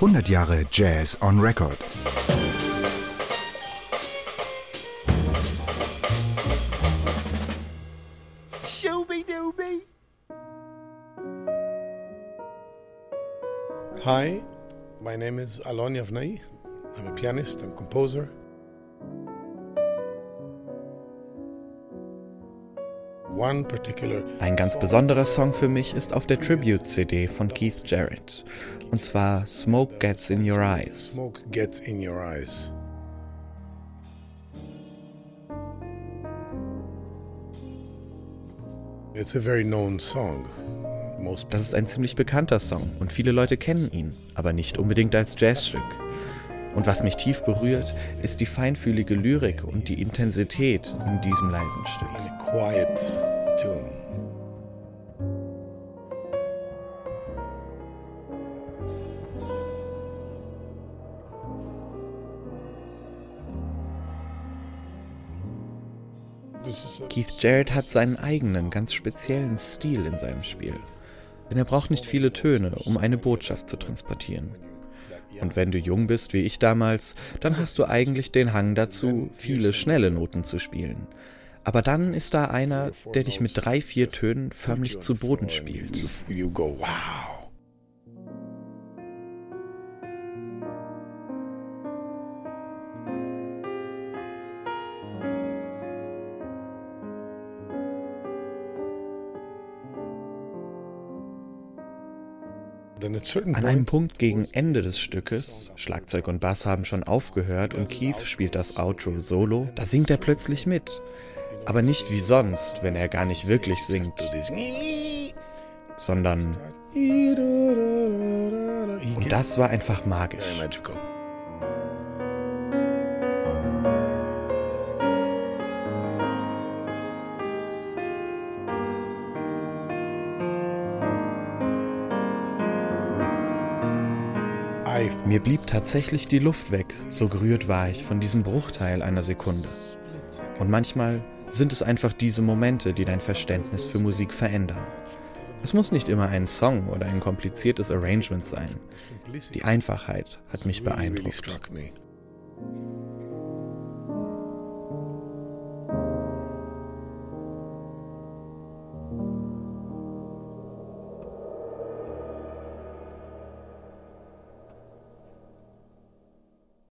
100 Jahre Jazz on Record. Hi, my name is Alon Yavnai. I'm a pianist and composer. Ein ganz besonderer Song für mich ist auf der Tribute-CD von Keith Jarrett. Und zwar Smoke Gets in Your Eyes. Das ist ein ziemlich bekannter Song und viele Leute kennen ihn, aber nicht unbedingt als Jazzstück. Und was mich tief berührt, ist die feinfühlige Lyrik und die Intensität in diesem leisen Stück. Keith Jarrett hat seinen eigenen, ganz speziellen Stil in seinem Spiel. Denn er braucht nicht viele Töne, um eine Botschaft zu transportieren. Und wenn du jung bist, wie ich damals, dann hast du eigentlich den Hang dazu, viele schnelle Noten zu spielen. Aber dann ist da einer, der dich mit drei, vier Tönen förmlich zu Boden spielt. wow. An einem Punkt gegen Ende des Stückes, Schlagzeug und Bass haben schon aufgehört und Keith spielt das Outro solo, da singt er plötzlich mit. Aber nicht wie sonst, wenn er gar nicht wirklich singt, sondern... Und das war einfach magisch. Mir blieb tatsächlich die Luft weg, so gerührt war ich von diesem Bruchteil einer Sekunde. Und manchmal sind es einfach diese Momente, die dein Verständnis für Musik verändern. Es muss nicht immer ein Song oder ein kompliziertes Arrangement sein. Die Einfachheit hat mich beeindruckt.